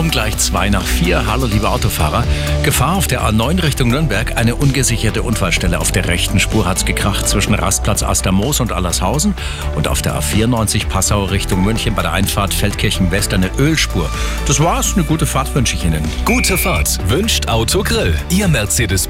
Um gleich zwei nach vier. Hallo, liebe Autofahrer. Gefahr auf der A9 Richtung Nürnberg. Eine ungesicherte Unfallstelle auf der rechten Spur hat's gekracht zwischen Rastplatz Astermoos und Allershausen. Und auf der A94 Passau Richtung München bei der Einfahrt Feldkirchen West eine Ölspur. Das war's. Eine gute Fahrt wünsche ich Ihnen. Gute Fahrt wünscht Autogrill. Ihr Mercedes-Benz